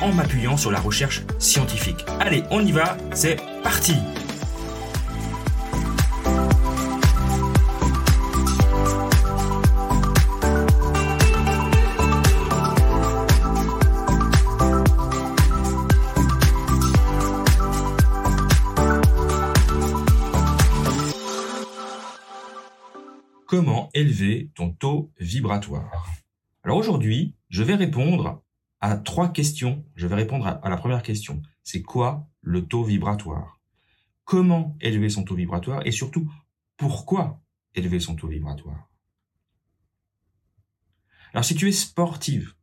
en m'appuyant sur la recherche scientifique. Allez, on y va, c'est parti Comment élever ton taux vibratoire? Alors aujourd'hui, je vais répondre à trois questions. Je vais répondre à, la première question. C'est quoi le taux vibratoire? Comment élever son taux vibratoire Et surtout, pourquoi élever son taux vibratoire? Alors si tu es sportive,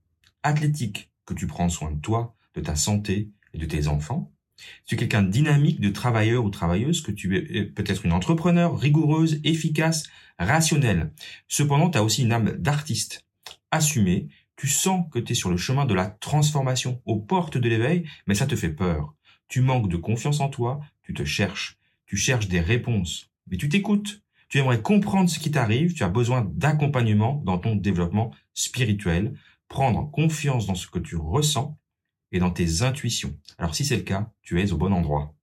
athlétique, que tu prends soin de toi, de ta santé et de tes enfants, si tu es quelqu'un dynamique, de travailleur ou travailleuse, que tu es peut-être une entrepreneur rigoureuse, efficace, rationnelle. Cependant, tu as aussi une âme d'artiste, assumée, tu sens que tu es sur le chemin de la transformation, aux portes de l'éveil, mais ça te fait peur. Tu manques de confiance en toi, tu te cherches, tu cherches des réponses, mais tu t'écoutes. Tu aimerais comprendre ce qui t'arrive, tu as besoin d'accompagnement dans ton développement spirituel, prendre confiance dans ce que tu ressens et dans tes intuitions. Alors si c'est le cas, tu es au bon endroit.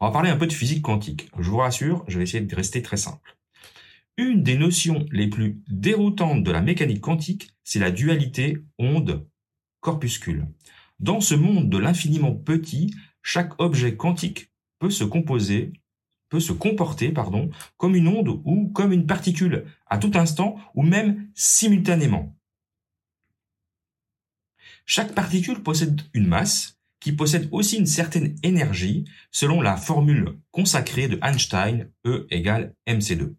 On va parler un peu de physique quantique. Je vous rassure, je vais essayer de rester très simple. Une des notions les plus déroutantes de la mécanique quantique, c'est la dualité onde-corpuscule. Dans ce monde de l'infiniment petit, chaque objet quantique peut se composer, peut se comporter, pardon, comme une onde ou comme une particule, à tout instant ou même simultanément. Chaque particule possède une masse qui possède aussi une certaine énergie selon la formule consacrée de Einstein, E égale mc2.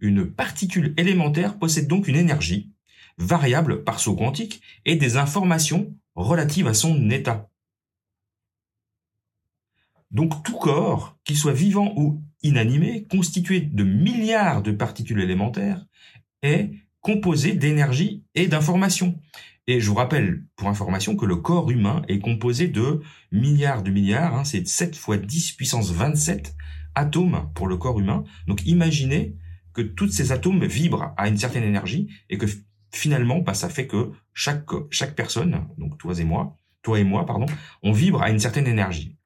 Une particule élémentaire possède donc une énergie, variable par saut quantique, et des informations relatives à son état. Donc tout corps, qu'il soit vivant ou inanimé, constitué de milliards de particules élémentaires, est composé d'énergie et d'informations. Et je vous rappelle, pour information, que le corps humain est composé de milliards de milliards, hein, c'est 7 fois 10 puissance 27 atomes pour le corps humain. Donc imaginez que tous ces atomes vibrent à une certaine énergie et que finalement, bah, ça fait que chaque, chaque personne, donc toi et moi, toi et moi, pardon, on vibre à une certaine énergie.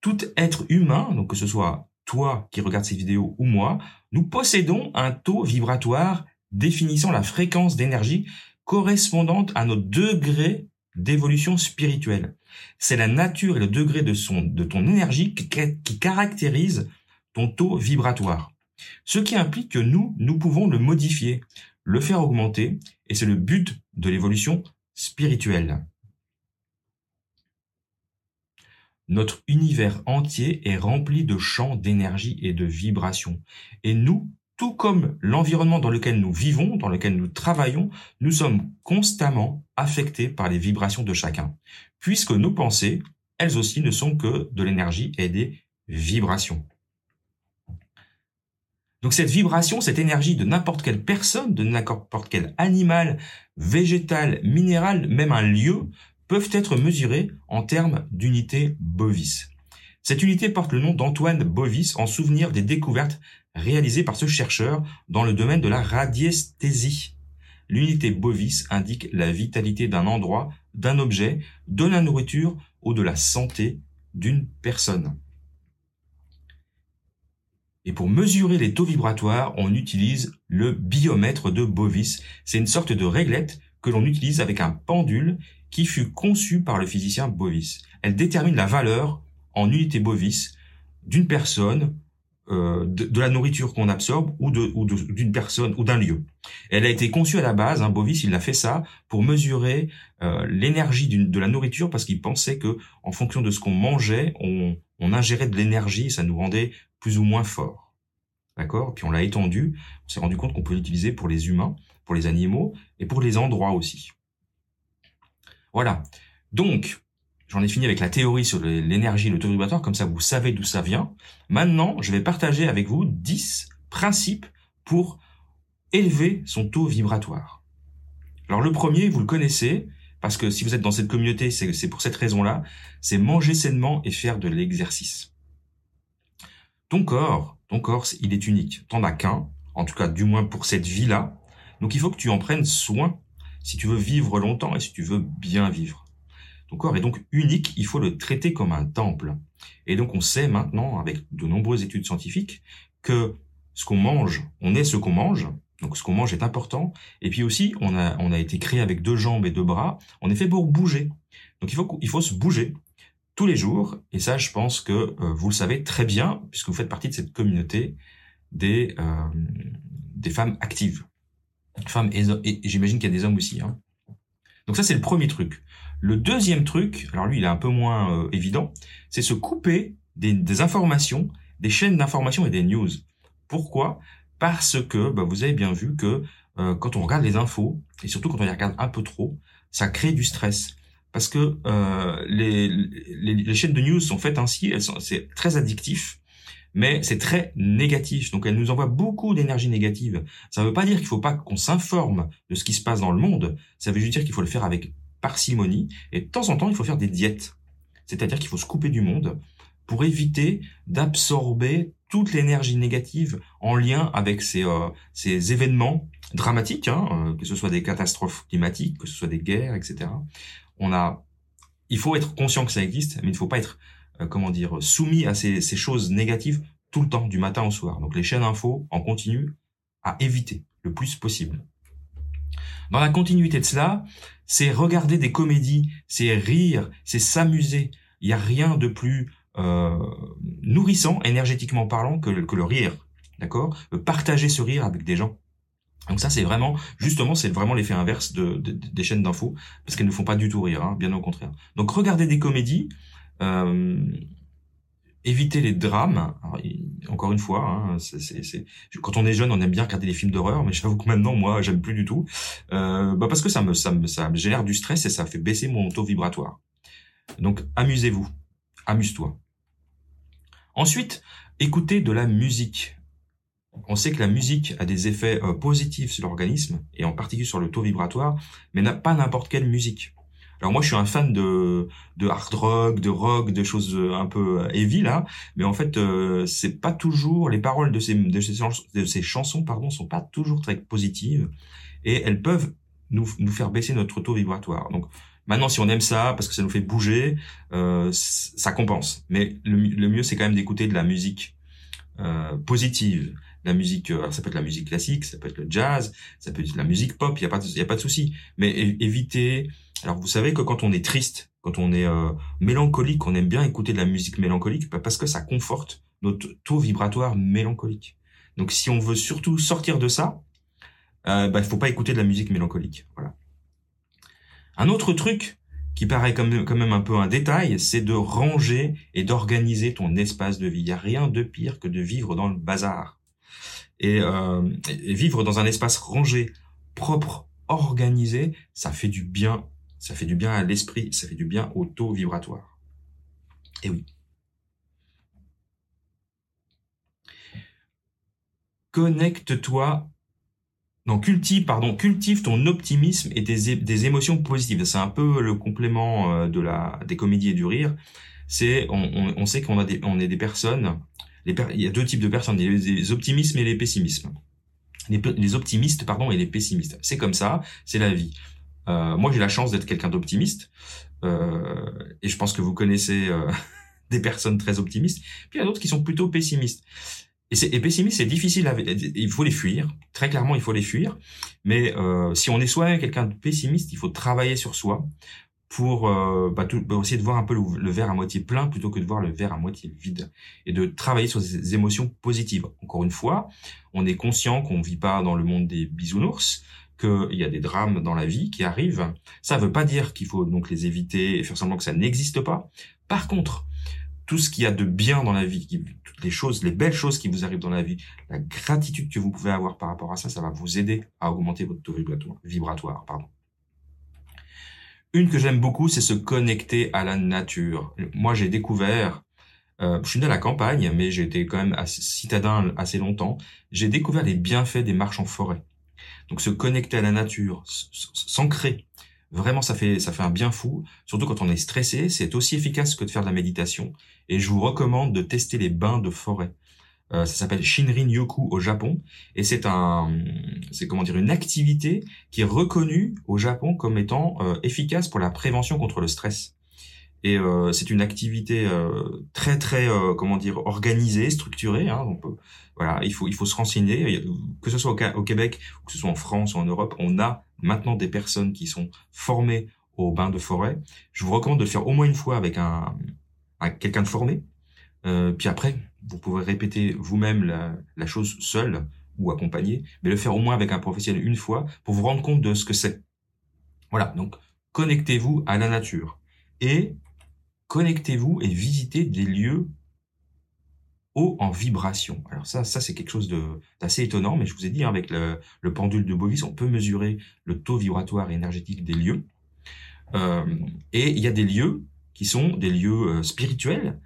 Tout être humain, donc que ce soit toi qui regardes ces vidéos ou moi, nous possédons un taux vibratoire définissant la fréquence d'énergie correspondante à notre degré d'évolution spirituelle. C'est la nature et le degré de, son, de ton énergie qui, qui caractérise ton taux vibratoire. Ce qui implique que nous, nous pouvons le modifier, le faire augmenter, et c'est le but de l'évolution spirituelle. Notre univers entier est rempli de champs d'énergie et de vibrations. Et nous, tout comme l'environnement dans lequel nous vivons, dans lequel nous travaillons, nous sommes constamment affectés par les vibrations de chacun, puisque nos pensées, elles aussi, ne sont que de l'énergie et des vibrations. Donc cette vibration, cette énergie de n'importe quelle personne, de n'importe quel animal, végétal, minéral, même un lieu, peuvent être mesurées en termes d'unité Bovis. Cette unité porte le nom d'Antoine Bovis en souvenir des découvertes réalisées par ce chercheur dans le domaine de la radiesthésie. L'unité Bovis indique la vitalité d'un endroit, d'un objet, de la nourriture ou de la santé d'une personne. Et pour mesurer les taux vibratoires, on utilise le biomètre de Bovis. C'est une sorte de réglette que l'on utilise avec un pendule qui fut conçu par le physicien Bovis. Elle détermine la valeur en unité Bovis d'une personne, euh, de, la nourriture qu'on absorbe ou d'une personne ou d'un lieu. Elle a été conçue à la base, hein, Bovis, il a fait ça pour mesurer euh, l'énergie de la nourriture parce qu'il pensait que en fonction de ce qu'on mangeait, on, ingérait de l'énergie, ça nous rendait plus ou moins fort. D'accord? Puis on l'a étendu, on s'est rendu compte qu'on peut l'utiliser pour les humains, pour les animaux et pour les endroits aussi. Voilà. Donc, j'en ai fini avec la théorie sur l'énergie, le taux vibratoire, comme ça vous savez d'où ça vient. Maintenant, je vais partager avec vous 10 principes pour élever son taux vibratoire. Alors le premier, vous le connaissez, parce que si vous êtes dans cette communauté, c'est pour cette raison-là, c'est manger sainement et faire de l'exercice. Ton corps, ton corps, il est unique. T'en as qu'un, en tout cas du moins pour cette vie-là. Donc il faut que tu en prennes soin si tu veux vivre longtemps et si tu veux bien vivre. Ton corps est donc unique, il faut le traiter comme un temple. Et donc on sait maintenant, avec de nombreuses études scientifiques, que ce qu'on mange, on est ce qu'on mange, donc ce qu'on mange est important. Et puis aussi, on a, a été créé avec deux jambes et deux bras, on est fait pour bouger. Donc il faut se bouger tous les jours. Et ça, je pense que euh, vous le savez très bien, puisque vous faites partie de cette communauté des, euh, femmes actives. Femmes et, j'imagine qu'il y a des hommes aussi. Hein. Donc ça, c'est le premier truc. Le deuxième truc, alors lui, il est un peu moins euh, évident, c'est se couper des, informations, des chaînes d'informations et des news. Pourquoi? Parce que bah, vous avez bien vu que quand on regarde les infos, et surtout quand on les regarde un peu trop, ça crée du stress. Parce que euh, les, les, les, chaînes de news sont faites ainsi, c'est très addictif mais c'est très négatif. Donc elle nous envoie beaucoup d'énergie négative. Ça ne veut pas dire qu'il ne faut pas qu'on s'informe de ce qui se passe dans le monde. Ça veut juste dire qu'il faut le faire avec parcimonie. Et de temps en temps, il faut faire des diètes. C'est-à-dire qu'il faut se couper du monde pour éviter d'absorber toute l'énergie négative en lien avec ces, euh, ces événements dramatiques, hein, euh, que ce soit des catastrophes climatiques, que ce soit des guerres, etc. On a, il faut être conscient que ça existe, mais il ne faut pas être euh, comment dire, soumis à ces, ces, choses négatives tout le temps, du matin au soir. Donc les chaînes info en continu à éviter le plus possible. Dans la continuité de cela, c'est regarder des comédies, c'est rire, c'est s'amuser. Il n'y a rien de plus euh, nourrissant, énergétiquement parlant, que, que le rire. D'accord? Partager ce rire avec des gens. Donc ça, c'est vraiment, justement, c'est vraiment l'effet inverse de, des chaînes d'infos, parce qu'elles ne font pas du tout rire, hein, bien au contraire. Donc regardez des comédies, euh, éviter les drames. encore une fois, hein, quand on est jeune, on aime bien regarder des films d'horreur, mais j'avoue que maintenant, moi, j'aime plus du tout, euh, bah parce que ça me, ça me, ça me génère du stress et ça fait baisser mon taux vibratoire. Donc, amusez-vous, amuse-toi. Ensuite, écoutez de la musique. On sait que la musique a des effets euh, positifs sur l'organisme et en particulier sur le taux vibratoire, mais n'a pas n'importe quelle musique. Alors moi, je suis un fan de, de hard rock, de rock, de choses euh, un peu euh, heavy là, mais en fait, euh, c'est pas toujours les paroles de ces de ces, de ces chansons, pardon, sont pas toujours très positives et elles peuvent nous nous faire baisser notre taux vibratoire. Donc Maintenant, si on aime ça parce que ça nous fait bouger, euh, ça compense. Mais le, le mieux, c'est quand même d'écouter de la musique euh, positive. La musique, alors ça peut être la musique classique, ça peut être le jazz, ça peut être la musique pop. Il y a pas, il y a pas de souci. Mais éviter alors vous savez que quand on est triste, quand on est euh, mélancolique, on aime bien écouter de la musique mélancolique bah, parce que ça conforte notre taux vibratoire mélancolique. Donc si on veut surtout sortir de ça, euh, bah, il faut pas écouter de la musique mélancolique. Voilà. Un autre truc qui paraît quand même, quand même un peu un détail, c'est de ranger et d'organiser ton espace de vie. Il n'y a rien de pire que de vivre dans le bazar. Et, euh, et vivre dans un espace rangé, propre, organisé, ça fait du bien ça fait du bien à l'esprit, ça fait du bien au taux vibratoire. Et oui. Connecte-toi non, cultive, pardon, cultive ton optimisme et des, des émotions positives. C'est un peu le complément euh, de la des comédies et du rire. C'est, on, on, sait qu'on a des, on est des personnes. Il y a deux types de personnes, les optimismes et les pessimismes. Les, optimistes, pardon, et les pessimistes. C'est comme ça, c'est la vie. Euh, moi, j'ai la chance d'être quelqu'un d'optimiste, euh, et je pense que vous connaissez euh, des personnes très optimistes. Puis il y a d'autres qui sont plutôt pessimistes. Et, c'est, pessimiste, c'est difficile. Il faut les fuir. Très clairement, il faut les fuir. Mais euh, si on est soi-même quelqu'un de pessimiste, il faut travailler sur soi pour euh, bah, tout, bah, essayer de voir un peu le, verre à moitié plein plutôt que de voir le verre à moitié vide et de travailler sur ces émotions positives. Encore une fois, on est conscient qu'on vit pas dans le monde des bisounours, qu'il y a des drames dans la vie qui arrivent. Ça ne veut pas dire qu'il faut donc les éviter et faire semblant que ça n'existe pas. Par contre, tout ce qu'il y a de bien dans la vie, toutes les choses, les belles choses qui vous arrivent dans la vie, la gratitude que vous pouvez avoir par rapport à ça, ça va vous aider à augmenter votre taux vibratoire. vibratoire pardon. Une que j'aime beaucoup, c'est se connecter à la nature. Moi, j'ai découvert, euh, je suis né la campagne, mais j'ai été quand même citadin assez longtemps. J'ai découvert les bienfaits des marches en forêt. Donc, se connecter à la nature, s'ancrer, vraiment, ça fait ça fait un bien fou. Surtout quand on est stressé, c'est aussi efficace que de faire de la méditation. Et je vous recommande de tester les bains de forêt. Euh, ça s'appelle Shinrin Yoku au Japon et c'est un, c'est comment dire une activité qui est reconnue au Japon comme étant euh, efficace pour la prévention contre le stress. Et euh, c'est une activité très très comment dire organisée, structurée. Hein, donc voilà, il faut il faut se renseigner. Que ce soit au, Québec que ce soit en France ou en Europe, on a maintenant des personnes qui sont formées au bain de forêt. Je vous recommande de le faire au moins une fois avec un, un quelqu'un de formé. Puis après, vous pouvez répéter vous-même la, chose seule ou accompagné, mais le faire au moins avec un professionnel une fois pour vous rendre compte de ce que c'est. Voilà, donc connectez-vous à la nature et connectez-vous et visitez des lieux hauts en vibration. Alors ça, ça c'est quelque chose d'assez étonnant, mais je vous ai dit, hein, avec le, pendule de Bovis, on peut mesurer le taux vibratoire et énergétique des lieux. Euh, et il y a des lieux qui sont des lieux euh, spirituels,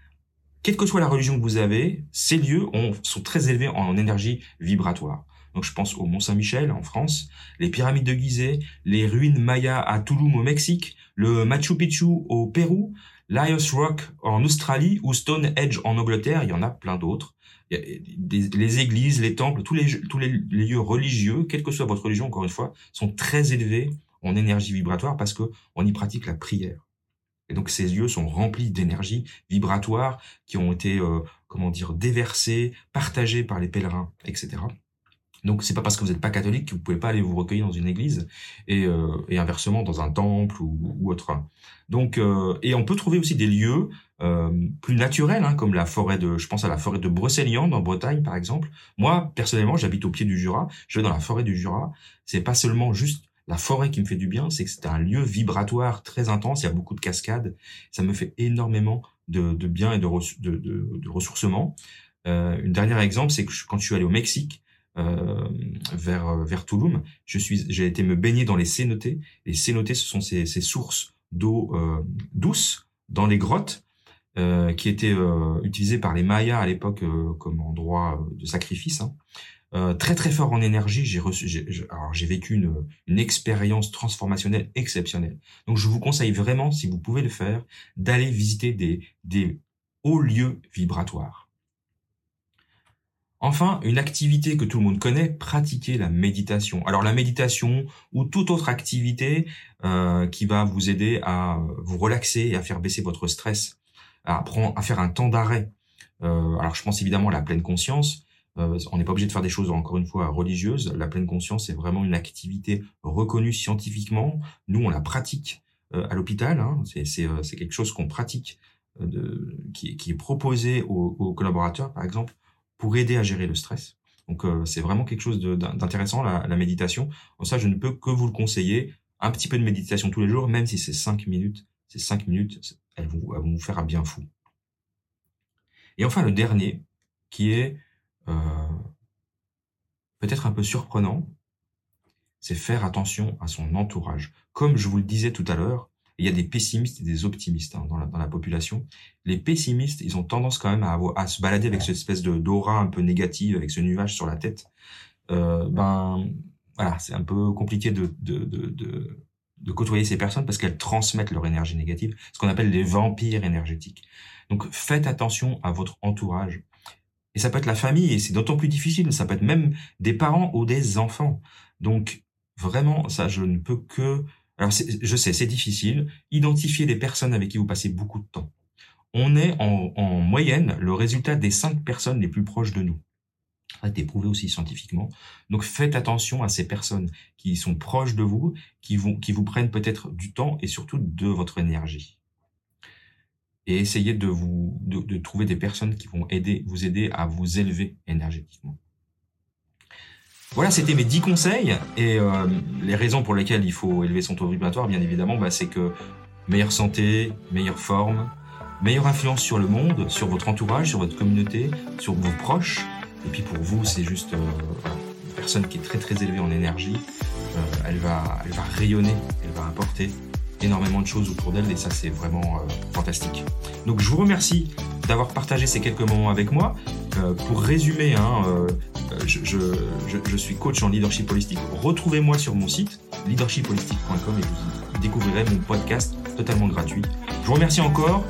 quelle que soit la religion que vous avez, ces lieux sont très élevés en énergie vibratoire. Donc je pense au Mont Saint-Michel en France, les pyramides de Gizeh, les ruines mayas à Tulum au Mexique, le Machu Picchu au Pérou, l'Ios Rock en Australie ou Stonehenge en Angleterre, il y en a plein d'autres. Les églises, les temples, tous les, lieux religieux, quelle que soit votre religion, encore une fois, sont très élevés en énergie vibratoire parce que on y pratique la prière. Et donc ces lieux sont remplis d'énergie vibratoire qui ont été, euh, comment dire, déversées, partagées par les pèlerins, etc. Donc c'est pas parce que vous n'êtes pas catholique que vous pouvez pas aller vous recueillir dans une église et, euh, et inversement dans un temple ou, ou autre. Donc euh, et on peut trouver aussi des lieux euh, plus naturels hein, comme la forêt de, je pense à la forêt de Brocéliande en Bretagne par exemple. Moi personnellement j'habite au pied du Jura, je vais dans la forêt du Jura. C'est pas seulement juste la forêt qui me fait du bien, c'est que c'est un lieu vibratoire très intense, il y a beaucoup de cascades, ça me fait énormément de, bien et de, ressourcement. Euh, une dernière exemple, c'est que quand je suis allé au Mexique, euh, vers vers Tulum, j'ai été me baigner dans les cénotés. Les cénotés, ce sont ces, ces sources d'eau euh, douce dans les grottes qui étaient utilisées par les Mayas à l'époque comme endroit de sacrifice. Hein. Euh, très très fort en énergie. J'ai alors j'ai vécu une, expérience transformationnelle exceptionnelle. Donc je vous conseille vraiment, si vous pouvez le faire, d'aller visiter des, des hauts lieux vibratoires. Enfin, une activité que tout le monde connaît, pratiquer la méditation. Alors la méditation ou toute autre activité euh, qui va vous aider à vous relaxer et à faire baisser votre stress, à, à faire un temps d'arrêt. Euh, alors je pense évidemment à la pleine conscience, euh, on n'est pas obligé de faire des choses, encore une fois, religieuses. La pleine conscience est vraiment une activité reconnue scientifiquement. Nous, on la pratique euh, à l'hôpital. Hein. Euh, c'est quelque chose qu'on pratique, qui, est proposé aux, collaborateurs, par exemple, pour aider à gérer le stress. Donc, c'est vraiment quelque chose d'intéressant, la, méditation. Ça, je ne peux que vous le conseiller. Un petit peu de méditation tous les jours, même si c'est cinq minutes. Ces cinq minutes, elles vont, elles vont vous faire un bien fou. Et enfin, le dernier, qui est peut-être un peu surprenant, c'est faire attention à son entourage. Comme je vous le disais tout à l'heure, il y a des pessimistes et des optimistes hein, dans, la, dans, la, population. Les pessimistes, ils ont tendance quand même à, à se balader avec cette espèce de d'aura un peu négative, avec ce nuage sur la tête. Euh, ben voilà, c'est un peu compliqué de, de, de, de, de côtoyer ces personnes parce qu'elles transmettent leur énergie négative, ce qu'on appelle les vampires énergétiques. Donc faites attention à votre entourage. Et ça peut être la famille, et c'est d'autant plus difficile. Ça peut être même des parents ou des enfants. Donc, vraiment, ça, je ne peux que... Alors, je sais, c'est difficile. Identifier les personnes avec qui vous passez beaucoup de temps. On est en, en moyenne le résultat des cinq personnes les plus proches de nous. Ça a été prouvé aussi scientifiquement. Donc faites attention à ces personnes qui sont proches de vous, qui, vont, qui vous prennent peut-être du temps et surtout de votre énergie et essayez de vous de, trouver des personnes qui vont aider vous aider à vous élever énergétiquement. Voilà, c'était mes 10 conseils et euh, les raisons pour lesquelles il faut élever son taux vibratoire, bien évidemment, bah, c'est que meilleure santé, meilleure forme, meilleure influence sur le monde, sur votre entourage, sur votre communauté, sur vos proches. Et puis pour vous, c'est juste euh, une personne qui est très très élevée en énergie. Euh, elle va elle va rayonner, elle va apporter énormément de choses autour d'elle et ça c'est vraiment fantastique. Donc je vous remercie d'avoir partagé ces quelques moments avec moi. pour résumer, hein, je, je, suis coach en leadership holistique. Retrouvez-moi sur mon site leadershipholistique.com et vous découvrirez mon podcast totalement gratuit. Je vous remercie encore,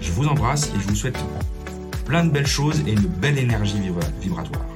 je vous embrasse et je vous souhaite plein de belles choses et une belle énergie vibratoire.